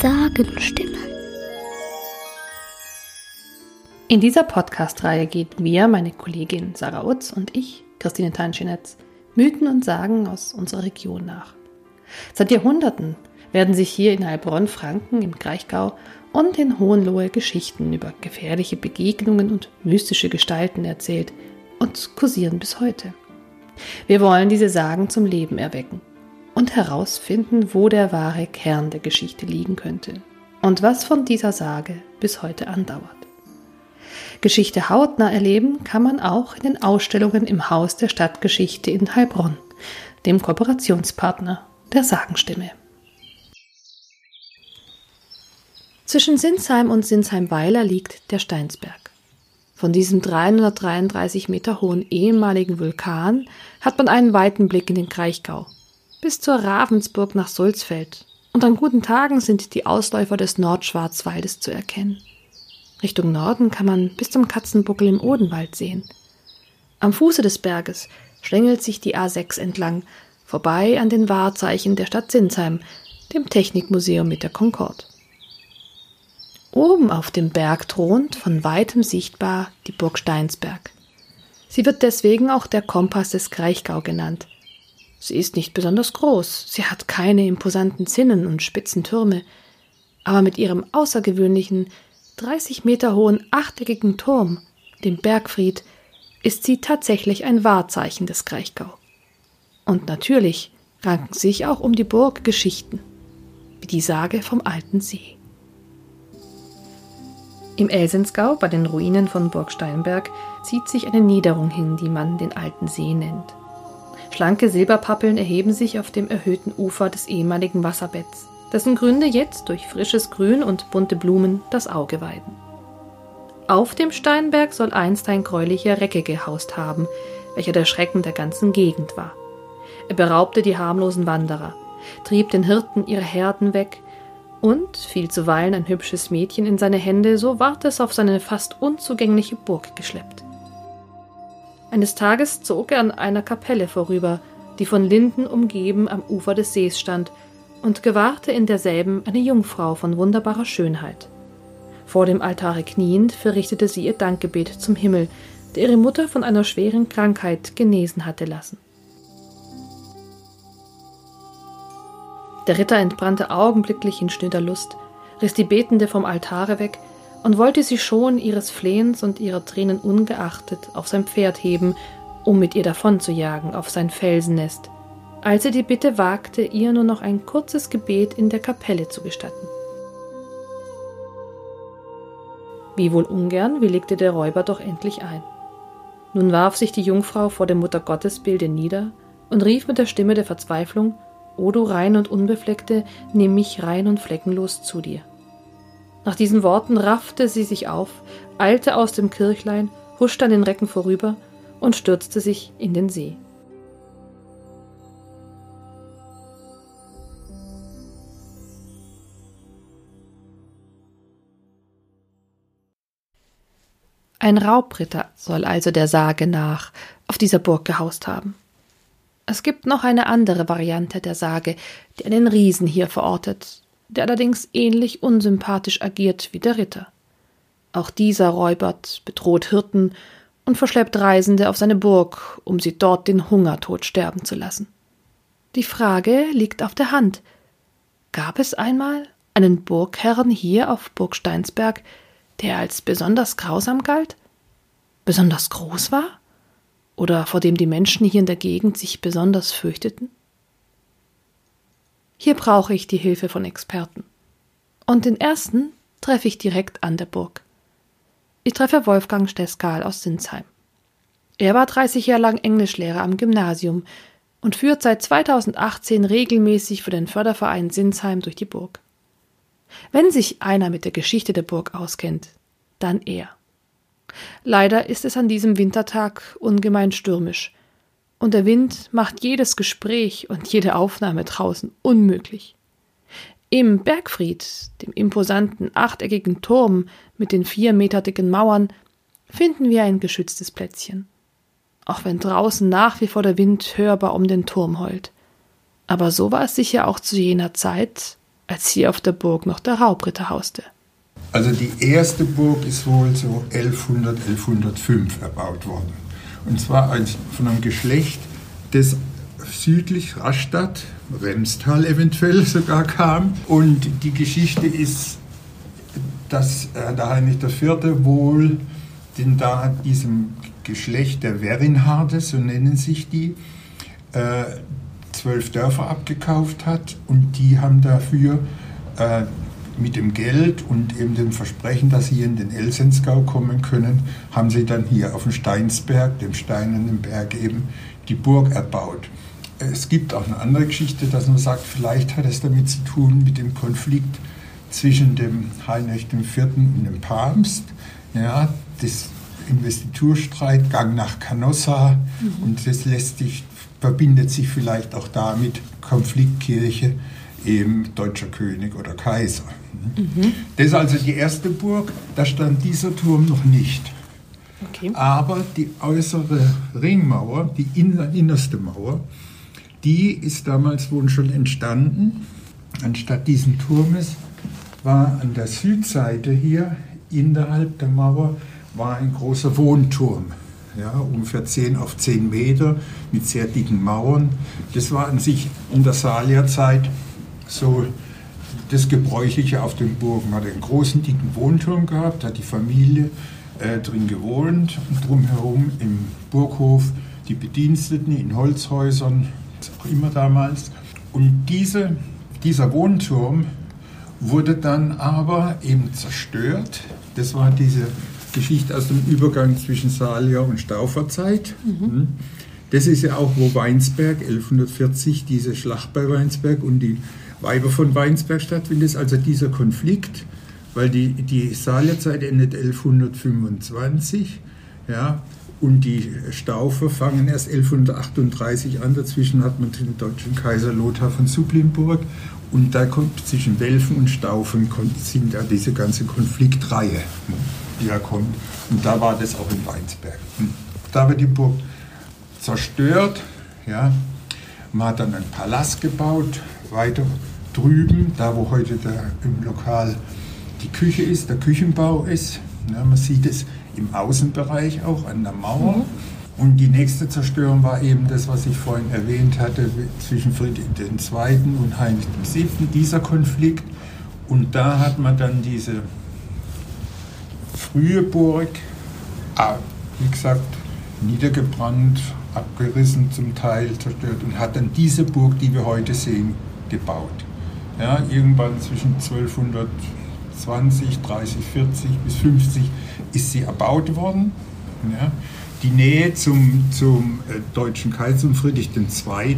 Sagenstimme. In dieser Podcast-Reihe gehen wir, meine Kollegin Sarah Utz und ich, Christine Tanschinetz, Mythen und Sagen aus unserer Region nach. Seit Jahrhunderten werden sich hier in Heilbronn-Franken im Kraichgau und in Hohenlohe Geschichten über gefährliche Begegnungen und mystische Gestalten erzählt und kursieren bis heute. Wir wollen diese Sagen zum Leben erwecken und herausfinden, wo der wahre Kern der Geschichte liegen könnte und was von dieser Sage bis heute andauert. Geschichte hautnah erleben kann man auch in den Ausstellungen im Haus der Stadtgeschichte in Heilbronn, dem Kooperationspartner der Sagenstimme. Zwischen Sinsheim und Sinsheim-Weiler liegt der Steinsberg. Von diesem 333 Meter hohen ehemaligen Vulkan hat man einen weiten Blick in den Kraichgau bis zur Ravensburg nach Sulzfeld, und an guten Tagen sind die Ausläufer des Nordschwarzwaldes zu erkennen. Richtung Norden kann man bis zum Katzenbuckel im Odenwald sehen. Am Fuße des Berges schlängelt sich die A6 entlang, vorbei an den Wahrzeichen der Stadt Sinsheim, dem Technikmuseum mit der Concorde. Oben auf dem Berg thront von weitem sichtbar die Burg Steinsberg. Sie wird deswegen auch der Kompass des Kraichgau genannt. Sie ist nicht besonders groß, sie hat keine imposanten Zinnen und spitzen Türme, aber mit ihrem außergewöhnlichen, 30 Meter hohen achteckigen Turm, dem Bergfried, ist sie tatsächlich ein Wahrzeichen des Kraichgau. Und natürlich ranken sich auch um die Burg Geschichten, wie die Sage vom alten See. Im Elsensgau, bei den Ruinen von Burg Steinberg, zieht sich eine Niederung hin, die man den alten See nennt. Schlanke Silberpappeln erheben sich auf dem erhöhten Ufer des ehemaligen Wasserbetts, dessen Gründe jetzt durch frisches Grün und bunte Blumen das Auge weiden. Auf dem Steinberg soll einst ein gräulicher Recke gehaust haben, welcher der Schrecken der ganzen Gegend war. Er beraubte die harmlosen Wanderer, trieb den Hirten ihre Herden weg und fiel zuweilen ein hübsches Mädchen in seine Hände, so ward es auf seine fast unzugängliche Burg geschleppt. Eines Tages zog er an einer Kapelle vorüber, die von Linden umgeben am Ufer des Sees stand, und gewahrte in derselben eine Jungfrau von wunderbarer Schönheit. Vor dem Altare kniend verrichtete sie ihr Dankgebet zum Himmel, der ihre Mutter von einer schweren Krankheit genesen hatte lassen. Der Ritter entbrannte augenblicklich in schnöder Lust, riss die Betende vom Altare weg und wollte sie schon ihres Flehens und ihrer Tränen ungeachtet auf sein Pferd heben, um mit ihr davonzujagen auf sein Felsennest, als er die Bitte wagte, ihr nur noch ein kurzes Gebet in der Kapelle zu gestatten. Wie wohl ungern willigte der Räuber doch endlich ein. Nun warf sich die Jungfrau vor dem Muttergottesbilde nieder und rief mit der Stimme der Verzweiflung, O du rein und unbefleckte, nimm mich rein und fleckenlos zu dir. Nach diesen Worten raffte sie sich auf, eilte aus dem Kirchlein, huschte an den Recken vorüber und stürzte sich in den See. Ein Raubritter soll also der Sage nach auf dieser Burg gehaust haben. Es gibt noch eine andere Variante der Sage, die einen Riesen hier verortet, der allerdings ähnlich unsympathisch agiert wie der Ritter. Auch dieser räubert, bedroht Hirten und verschleppt Reisende auf seine Burg, um sie dort den Hungertod sterben zu lassen. Die Frage liegt auf der Hand. Gab es einmal einen Burgherrn hier auf Burg Steinsberg, der als besonders grausam galt? Besonders groß war? Oder vor dem die Menschen hier in der Gegend sich besonders fürchteten? Hier brauche ich die Hilfe von Experten. Und den ersten treffe ich direkt an der Burg. Ich treffe Wolfgang Steskal aus Sinsheim. Er war 30 Jahre lang Englischlehrer am Gymnasium und führt seit 2018 regelmäßig für den Förderverein Sinsheim durch die Burg. Wenn sich einer mit der Geschichte der Burg auskennt, dann er. Leider ist es an diesem Wintertag ungemein stürmisch und der Wind macht jedes Gespräch und jede Aufnahme draußen unmöglich. Im Bergfried, dem imposanten achteckigen Turm mit den vier Meter dicken Mauern, finden wir ein geschütztes Plätzchen. Auch wenn draußen nach wie vor der Wind hörbar um den Turm heult. Aber so war es sicher auch zu jener Zeit, als hier auf der Burg noch der Raubritter hauste. Also die erste Burg ist wohl so 1100, 1105 erbaut worden. Und zwar von einem Geschlecht, das südlich Rastatt, Remstal eventuell sogar kam. Und die Geschichte ist, dass äh, der Heinrich IV. wohl den da diesem Geschlecht der Werinharde, so nennen sich die, äh, zwölf Dörfer abgekauft hat und die haben dafür äh, mit dem Geld und eben dem Versprechen, dass sie in den Elsensgau kommen können, haben sie dann hier auf dem Steinsberg, dem steinernen Berg eben, die Burg erbaut. Es gibt auch eine andere Geschichte, dass man sagt, vielleicht hat es damit zu tun mit dem Konflikt zwischen dem Heinrich IV. und dem Papst. Ja, das Investiturstreit, Gang nach Canossa mhm. und das lässt sich, verbindet sich vielleicht auch damit Konfliktkirche, eben deutscher König oder Kaiser. Mhm. Das ist also die erste Burg, da stand dieser Turm noch nicht. Okay. Aber die äußere Ringmauer, die innerste Mauer, die ist damals wohl schon entstanden. Anstatt diesen Turmes war an der Südseite hier innerhalb der Mauer war ein großer Wohnturm, ja, ungefähr 10 auf 10 Meter mit sehr dicken Mauern. Das war an sich in der Salierzeit so das Gebräuchliche auf den Burgen. Man hat einen großen, dicken Wohnturm gehabt, hat die Familie äh, drin gewohnt und drumherum im Burghof die Bediensteten in Holzhäusern, auch immer damals. Und diese, dieser Wohnturm wurde dann aber eben zerstört. Das war diese Geschichte aus dem Übergang zwischen Salier und Stauferzeit. Mhm. Hm. Das ist ja auch, wo Weinsberg 1140, diese Schlacht bei Weinsberg und die Weiber von Weinsberg stattfindet, also dieser Konflikt, weil die, die Salierzeit endet 1125, ja, und die Staufer fangen erst 1138 an. Dazwischen hat man den deutschen Kaiser Lothar von Supplinburg. Und da kommt zwischen Welfen und Staufen sind da diese ganze Konfliktreihe, die da kommt. Und da war das auch in Weinsberg. Hm. Da wird die Burg zerstört. Ja. Man hat dann einen Palast gebaut, weiter drüben, da wo heute der, im Lokal die Küche ist, der Küchenbau ist. Ja, man sieht es im Außenbereich auch an der Mauer. Mhm. Und die nächste Zerstörung war eben das, was ich vorhin erwähnt hatte, zwischen Friedrich II. und Heinrich VII., dieser Konflikt. Und da hat man dann diese frühe Burg, ah, wie gesagt, niedergebrannt, abgerissen zum Teil, zerstört und hat dann diese Burg, die wir heute sehen, gebaut. Ja, irgendwann zwischen 1220, 30, 40 bis 50 ist sie erbaut worden. Ja. Die Nähe zum, zum äh, deutschen Kaiser Friedrich II.,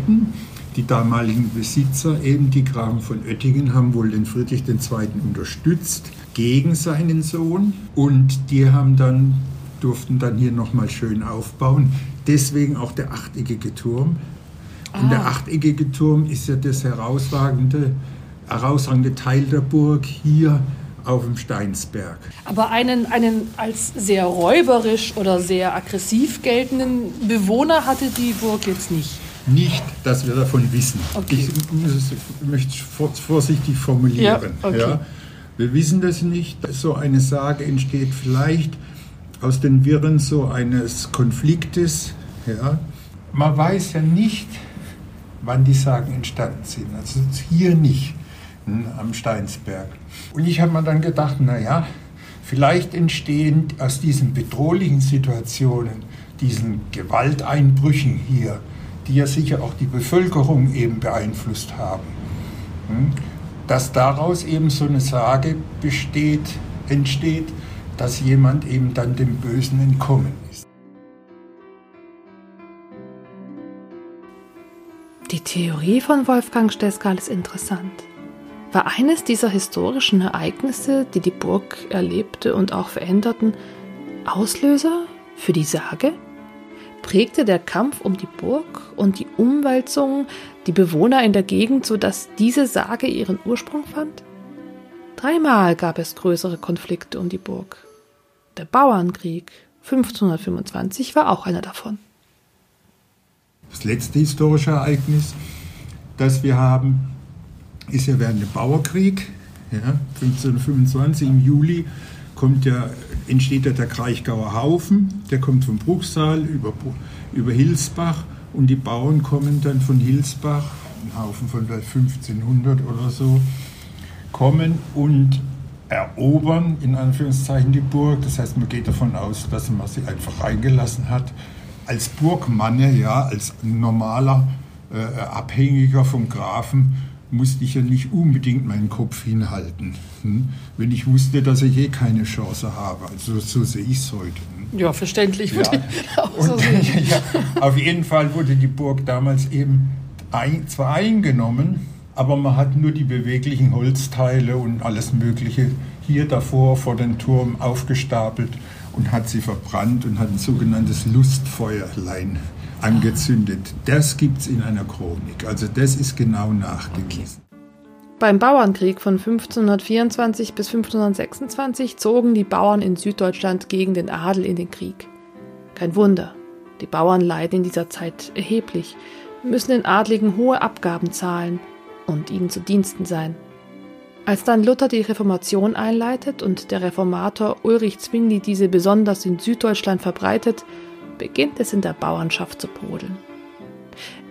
die damaligen Besitzer, eben die Grafen von Oettingen, haben wohl den Friedrich II. unterstützt gegen seinen Sohn und die haben dann durften dann hier nochmal schön aufbauen. Deswegen auch der achteckige Turm. Und ah. der achteckige Turm ist ja das herausragende, herausragende Teil der Burg hier auf dem Steinsberg. Aber einen, einen als sehr räuberisch oder sehr aggressiv geltenden Bewohner hatte die Burg jetzt nicht. Nicht, dass wir davon wissen. Okay. Ich möchte es vorsichtig formulieren. Ja, okay. ja. Wir wissen das nicht. So eine Sage entsteht vielleicht aus den Wirren so eines Konfliktes. Ja. Man weiß ja nicht, wann die Sagen entstanden sind. Also hier nicht am Steinsberg. Und ich habe mir dann gedacht, naja, vielleicht entstehen aus diesen bedrohlichen Situationen, diesen Gewalteinbrüchen hier, die ja sicher auch die Bevölkerung eben beeinflusst haben, hm, dass daraus eben so eine Sage besteht, entsteht, dass jemand eben dann dem Bösen entkommen ist. Die Theorie von Wolfgang Steskal ist interessant war eines dieser historischen Ereignisse, die die Burg erlebte und auch veränderten, Auslöser für die Sage? Prägte der Kampf um die Burg und die Umwälzung die Bewohner in der Gegend, sodass diese Sage ihren Ursprung fand? Dreimal gab es größere Konflikte um die Burg. Der Bauernkrieg 1525 war auch einer davon. Das letzte historische Ereignis dass wir haben, ist ja während dem Bauerkrieg, ja, 1525 im Juli, kommt ja, entsteht ja der Kraichgauer Haufen, der kommt vom Bruchsal über, über Hilsbach und die Bauern kommen dann von Hilsbach, ein Haufen von 1500 oder so, kommen und erobern in Anführungszeichen die Burg. Das heißt, man geht davon aus, dass man sie einfach reingelassen hat. Als Burgmanne, ja, als normaler äh, Abhängiger vom Grafen, musste ich ja nicht unbedingt meinen Kopf hinhalten, hm? wenn ich wusste, dass ich eh keine Chance habe. Also so sehe ich es heute. Hm? Ja, verständlich. Ja. So Und, ja, auf jeden Fall wurde die Burg damals eben ein, zwar eingenommen, aber man hat nur die beweglichen Holzteile und alles Mögliche hier davor vor den Turm aufgestapelt und hat sie verbrannt und hat ein sogenanntes Lustfeuerlein angezündet. Das gibt es in einer Chronik. Also das ist genau nachgewiesen. Beim Bauernkrieg von 1524 bis 1526 zogen die Bauern in Süddeutschland gegen den Adel in den Krieg. Kein Wunder, die Bauern leiden in dieser Zeit erheblich, müssen den Adligen hohe Abgaben zahlen, und ihnen zu Diensten sein. Als dann Luther die Reformation einleitet und der Reformator Ulrich Zwingli diese besonders in Süddeutschland verbreitet, beginnt es in der Bauernschaft zu brodeln.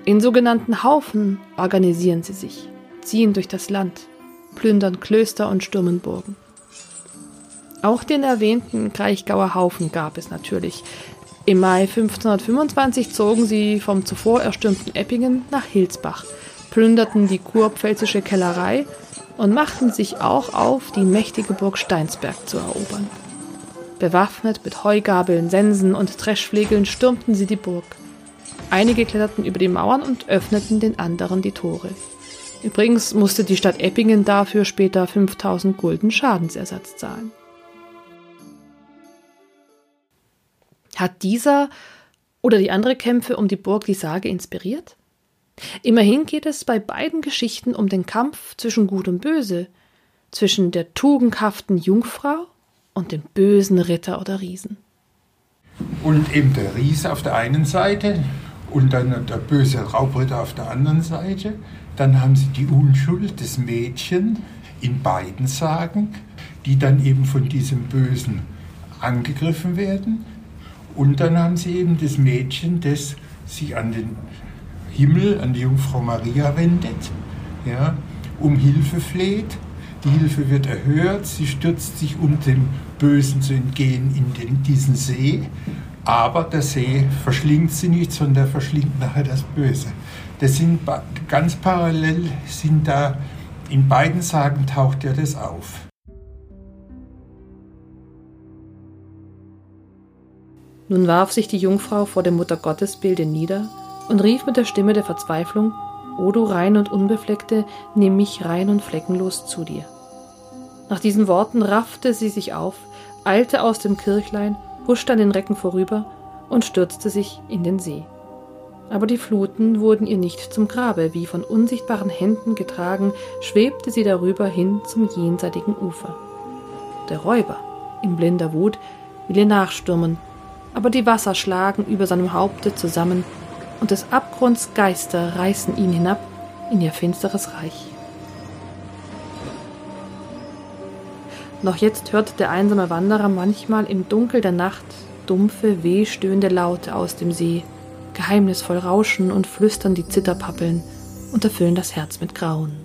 In sogenannten Haufen organisieren sie sich, ziehen durch das Land, plündern Klöster und stürmen Burgen. Auch den erwähnten Kraichgauer Haufen gab es natürlich. Im Mai 1525 zogen sie vom zuvor erstürmten Eppingen nach Hilsbach – plünderten die kurpfälzische Kellerei und machten sich auch auf, die mächtige Burg Steinsberg zu erobern. Bewaffnet mit Heugabeln, Sensen und Dreschflegeln stürmten sie die Burg. Einige kletterten über die Mauern und öffneten den anderen die Tore. Übrigens musste die Stadt Eppingen dafür später 5000 Gulden Schadensersatz zahlen. Hat dieser oder die andere Kämpfe um die Burg die Sage inspiriert? Immerhin geht es bei beiden Geschichten um den Kampf zwischen Gut und Böse, zwischen der tugendhaften Jungfrau und dem bösen Ritter oder Riesen. Und eben der Riese auf der einen Seite und dann der böse Raubritter auf der anderen Seite. Dann haben sie die Unschuld des Mädchen in beiden Sagen, die dann eben von diesem Bösen angegriffen werden. Und dann haben sie eben das Mädchen, das sich an den Himmel an die Jungfrau Maria wendet, ja, um Hilfe fleht. Die Hilfe wird erhört, sie stürzt sich, um dem Bösen zu entgehen, in den, diesen See. Aber der See verschlingt sie nicht, sondern er verschlingt nachher das Böse. Das sind ganz parallel, sind da in beiden Sagen taucht ja das auf. Nun warf sich die Jungfrau vor dem Muttergottesbilde nieder und rief mit der Stimme der Verzweiflung, O du rein und unbefleckte, nimm mich rein und fleckenlos zu dir. Nach diesen Worten raffte sie sich auf, eilte aus dem Kirchlein, huschte an den Recken vorüber und stürzte sich in den See. Aber die Fluten wurden ihr nicht zum Grabe, wie von unsichtbaren Händen getragen, schwebte sie darüber hin zum jenseitigen Ufer. Der Räuber, in blinder Wut, will ihr nachstürmen, aber die Wasser schlagen über seinem Haupte zusammen und des Abgrunds Geister reißen ihn hinab in ihr finsteres Reich. Noch jetzt hört der einsame Wanderer manchmal im Dunkel der Nacht dumpfe, wehstöhnende Laute aus dem See, geheimnisvoll rauschen und flüstern die Zitterpappeln und erfüllen das Herz mit Grauen.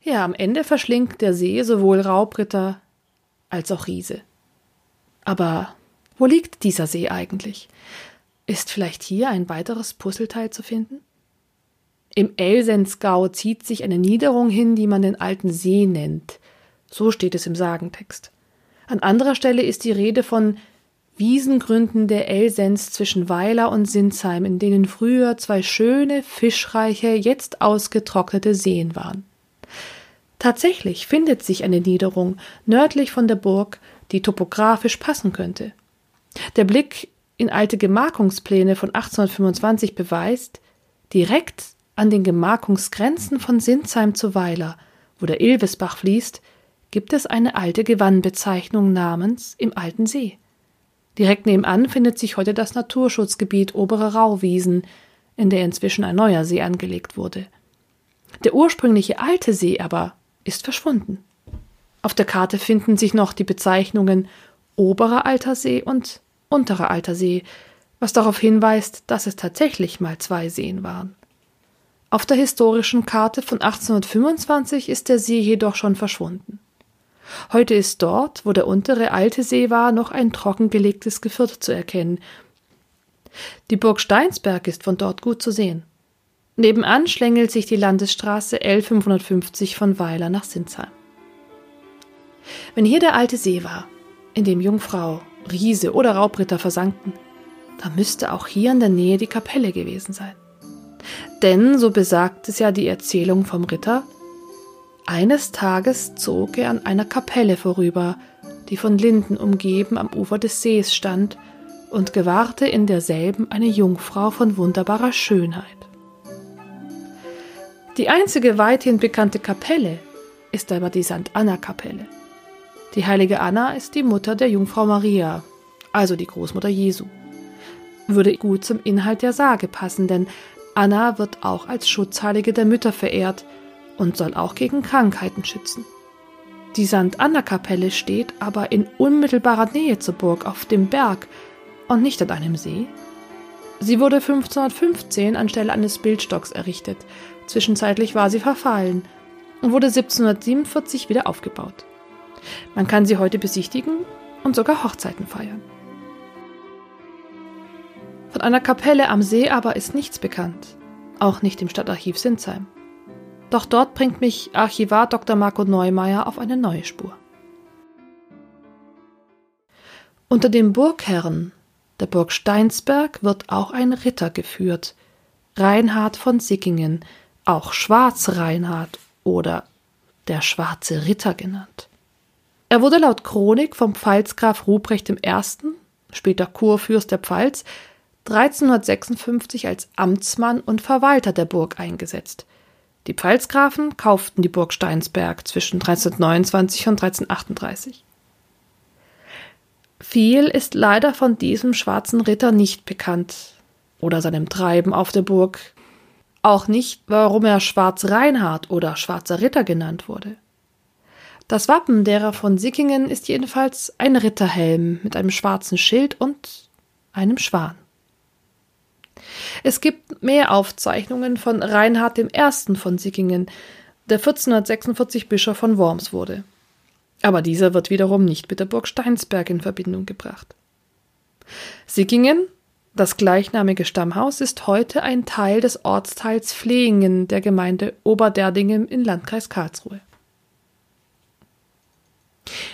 Ja, am Ende verschlingt der See sowohl Raubritter als auch Riese. Aber wo liegt dieser See eigentlich? Ist vielleicht hier ein weiteres Puzzleteil zu finden? Im Elsensgau zieht sich eine Niederung hin, die man den alten See nennt. So steht es im Sagentext. An anderer Stelle ist die Rede von Wiesengründen der Elsens zwischen Weiler und Sinsheim, in denen früher zwei schöne, fischreiche, jetzt ausgetrocknete Seen waren. Tatsächlich findet sich eine Niederung nördlich von der Burg, die topografisch passen könnte. Der Blick in alte Gemarkungspläne von 1825 beweist, direkt an den Gemarkungsgrenzen von Sinsheim zu Weiler, wo der Ilvesbach fließt, gibt es eine alte Gewannbezeichnung namens im Alten See. Direkt nebenan findet sich heute das Naturschutzgebiet Obere Rauwiesen. in der inzwischen ein neuer See angelegt wurde. Der ursprüngliche alte See aber ist verschwunden. Auf der Karte finden sich noch die Bezeichnungen Oberer Alter See und Unterer Alter See, was darauf hinweist, dass es tatsächlich mal zwei Seen waren. Auf der historischen Karte von 1825 ist der See jedoch schon verschwunden. Heute ist dort, wo der untere alte See war, noch ein trockengelegtes Geviert zu erkennen. Die Burg Steinsberg ist von dort gut zu sehen. Nebenan schlängelt sich die Landesstraße L550 von Weiler nach Sinsheim. Wenn hier der alte See war, in dem Jungfrau, Riese oder Raubritter versanken, dann müsste auch hier in der Nähe die Kapelle gewesen sein. Denn, so besagt es ja die Erzählung vom Ritter, eines Tages zog er an einer Kapelle vorüber, die von Linden umgeben am Ufer des Sees stand, und gewahrte in derselben eine Jungfrau von wunderbarer Schönheit. Die einzige weithin bekannte Kapelle ist aber die St. Anna-Kapelle. Die heilige Anna ist die Mutter der Jungfrau Maria, also die Großmutter Jesu. Würde gut zum Inhalt der Sage passen, denn Anna wird auch als Schutzheilige der Mütter verehrt und soll auch gegen Krankheiten schützen. Die St. Anna-Kapelle steht aber in unmittelbarer Nähe zur Burg auf dem Berg und nicht an einem See. Sie wurde 1515 anstelle eines Bildstocks errichtet. Zwischenzeitlich war sie verfallen und wurde 1747 wieder aufgebaut. Man kann sie heute besichtigen und sogar Hochzeiten feiern. Von einer Kapelle am See aber ist nichts bekannt, auch nicht im Stadtarchiv Sinsheim. Doch dort bringt mich Archivar Dr. Marco Neumeier auf eine neue Spur. Unter dem Burgherren der Burg Steinsberg wird auch ein Ritter geführt, Reinhard von Sickingen, auch Schwarz Reinhard oder der Schwarze Ritter genannt. Er wurde laut Chronik vom Pfalzgraf Ruprecht I., später Kurfürst der Pfalz, 1356 als Amtsmann und Verwalter der Burg eingesetzt. Die Pfalzgrafen kauften die Burg Steinsberg zwischen 1329 und 1338. Viel ist leider von diesem schwarzen Ritter nicht bekannt oder seinem Treiben auf der Burg. Auch nicht, warum er Schwarz Reinhard oder Schwarzer Ritter genannt wurde. Das Wappen derer von Sickingen ist jedenfalls ein Ritterhelm mit einem schwarzen Schild und einem Schwan. Es gibt mehr Aufzeichnungen von Reinhard I. von Sickingen, der 1446 Bischof von Worms wurde. Aber dieser wird wiederum nicht mit der Burg Steinsberg in Verbindung gebracht. Sickingen, das gleichnamige Stammhaus, ist heute ein Teil des Ortsteils Flehingen der Gemeinde Oberderdingen im Landkreis Karlsruhe.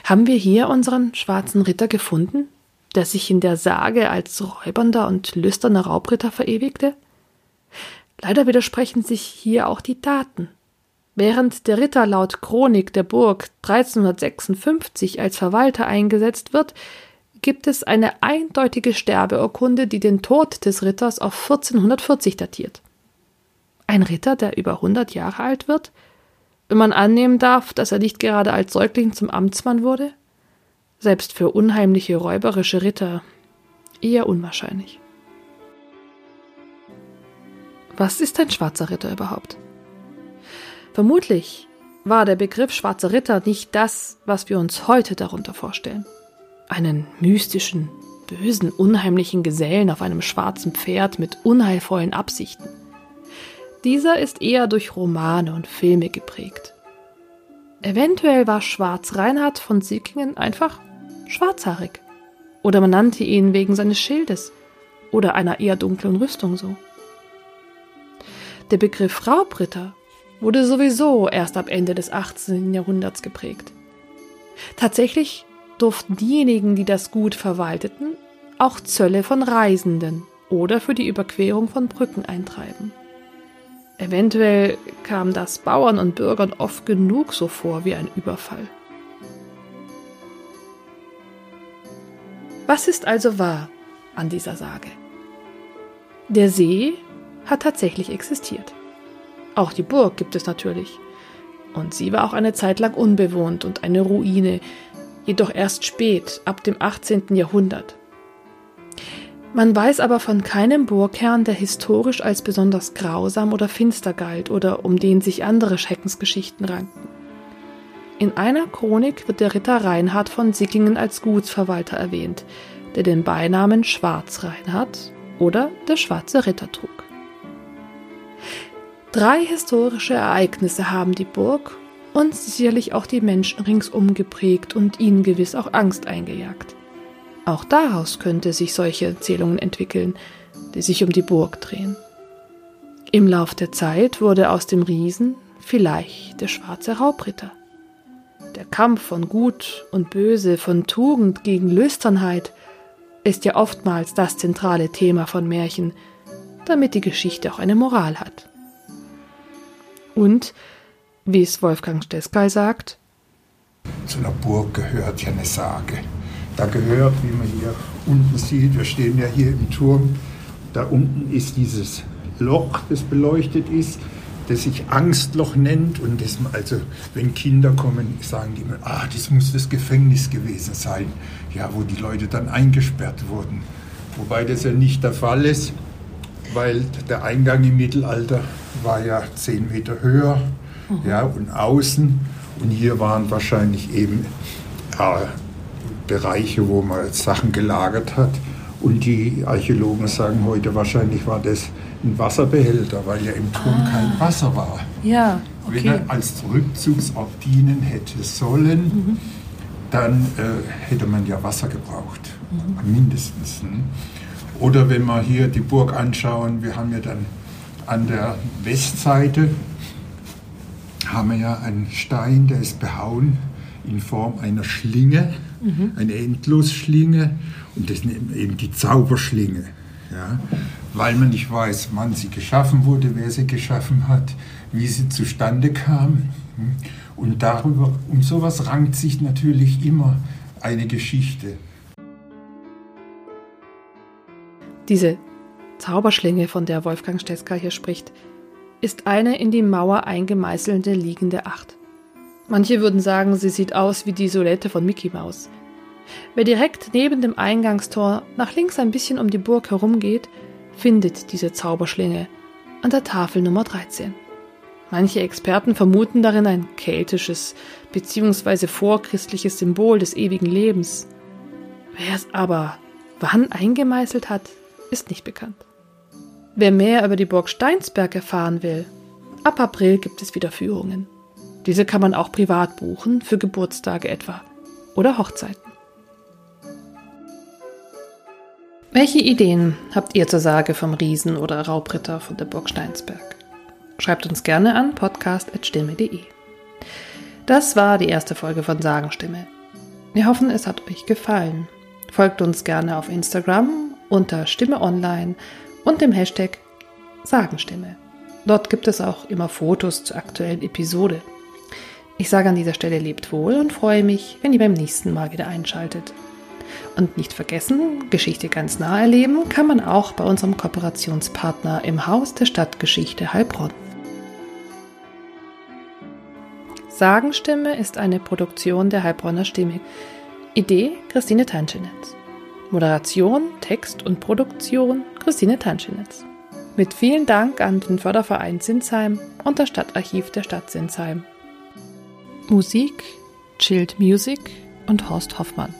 Haben wir hier unseren schwarzen Ritter gefunden? der sich in der Sage als räubernder und lüsterner Raubritter verewigte? Leider widersprechen sich hier auch die Daten. Während der Ritter laut Chronik der Burg 1356 als Verwalter eingesetzt wird, gibt es eine eindeutige Sterbeurkunde, die den Tod des Ritters auf 1440 datiert. Ein Ritter, der über 100 Jahre alt wird? Wenn man annehmen darf, dass er nicht gerade als Säugling zum Amtsmann wurde? selbst für unheimliche räuberische Ritter eher unwahrscheinlich. Was ist ein schwarzer Ritter überhaupt? Vermutlich war der Begriff schwarzer Ritter nicht das, was wir uns heute darunter vorstellen. Einen mystischen, bösen, unheimlichen Gesellen auf einem schwarzen Pferd mit unheilvollen Absichten. Dieser ist eher durch Romane und Filme geprägt. Eventuell war Schwarz Reinhard von Sickingen einfach schwarzhaarig. Oder man nannte ihn wegen seines Schildes oder einer eher dunklen Rüstung so. Der Begriff Raubritter wurde sowieso erst ab Ende des 18. Jahrhunderts geprägt. Tatsächlich durften diejenigen, die das Gut verwalteten, auch Zölle von Reisenden oder für die Überquerung von Brücken eintreiben. Eventuell kam das Bauern und Bürgern oft genug so vor wie ein Überfall. Was ist also wahr an dieser Sage? Der See hat tatsächlich existiert. Auch die Burg gibt es natürlich. Und sie war auch eine Zeit lang unbewohnt und eine Ruine, jedoch erst spät, ab dem 18. Jahrhundert. Man weiß aber von keinem Burgherrn, der historisch als besonders grausam oder finster galt oder um den sich andere Schreckensgeschichten ranken. In einer Chronik wird der Ritter Reinhard von Sickingen als Gutsverwalter erwähnt, der den Beinamen Schwarz-Reinhard oder der Schwarze Ritter trug. Drei historische Ereignisse haben die Burg und sicherlich auch die Menschen ringsum geprägt und ihnen gewiss auch Angst eingejagt. Auch daraus könnte sich solche Erzählungen entwickeln, die sich um die Burg drehen. Im Lauf der Zeit wurde aus dem Riesen vielleicht der schwarze Raubritter. Der Kampf von Gut und Böse, von Tugend gegen Lüsternheit ist ja oftmals das zentrale Thema von Märchen, damit die Geschichte auch eine Moral hat. Und, wie es Wolfgang Steskal sagt, zu einer Burg gehört ja eine Sage. Da gehört, wie man hier unten sieht, wir stehen ja hier im Turm, da unten ist dieses Loch, das beleuchtet ist, das sich Angstloch nennt. Und das, also wenn Kinder kommen, sagen die immer, ah, das muss das Gefängnis gewesen sein, ja, wo die Leute dann eingesperrt wurden. Wobei das ja nicht der Fall ist, weil der Eingang im Mittelalter war ja zehn Meter höher, ja, und außen. Und hier waren wahrscheinlich eben äh, Bereiche, wo man Sachen gelagert hat. Und die Archäologen sagen heute, wahrscheinlich war das ein Wasserbehälter, weil ja im Turm ah. kein Wasser war. Ja, okay. Wenn er als Rückzugsort dienen hätte sollen, mhm. dann äh, hätte man ja Wasser gebraucht, mhm. mindestens. Ne? Oder wenn wir hier die Burg anschauen, wir haben ja dann an der Westseite haben wir ja einen Stein, der ist behauen in Form einer Schlinge, mhm. eine Endlosschlinge und das ist eben die Zauberschlinge. Ja? Weil man nicht weiß, wann sie geschaffen wurde, wer sie geschaffen hat, wie sie zustande kam. Und darüber, um sowas rankt sich natürlich immer eine Geschichte. Diese Zauberschlinge, von der Wolfgang Steska hier spricht, ist eine in die Mauer eingemeißelte liegende Acht. Manche würden sagen, sie sieht aus wie die Solette von Mickey Mouse. Wer direkt neben dem Eingangstor nach links ein bisschen um die Burg herumgeht, findet diese Zauberschlinge an der Tafel Nummer 13. Manche Experten vermuten darin ein keltisches bzw. vorchristliches Symbol des ewigen Lebens. Wer es aber wann eingemeißelt hat, ist nicht bekannt. Wer mehr über die Burg Steinsberg erfahren will, ab April gibt es wieder Führungen. Diese kann man auch privat buchen, für Geburtstage etwa oder Hochzeiten. Welche Ideen habt ihr zur Sage vom Riesen oder Raubritter von der Burg Steinsberg? Schreibt uns gerne an podcast.stimme.de. Das war die erste Folge von Sagenstimme. Wir hoffen, es hat euch gefallen. Folgt uns gerne auf Instagram unter Stimme Online und dem Hashtag Sagenstimme. Dort gibt es auch immer Fotos zur aktuellen Episode. Ich sage an dieser Stelle lebt wohl und freue mich, wenn ihr beim nächsten Mal wieder einschaltet. Und nicht vergessen, Geschichte ganz nah erleben kann man auch bei unserem Kooperationspartner im Haus der Stadtgeschichte Heilbronn. Sagenstimme ist eine Produktion der Heilbronner Stimme. Idee Christine Tanschenitz. Moderation, Text und Produktion Christine Tanschenitz. Mit vielen Dank an den Förderverein Sinsheim und das Stadtarchiv der Stadt Sinsheim. Musik Chilled Music und Horst Hoffmann.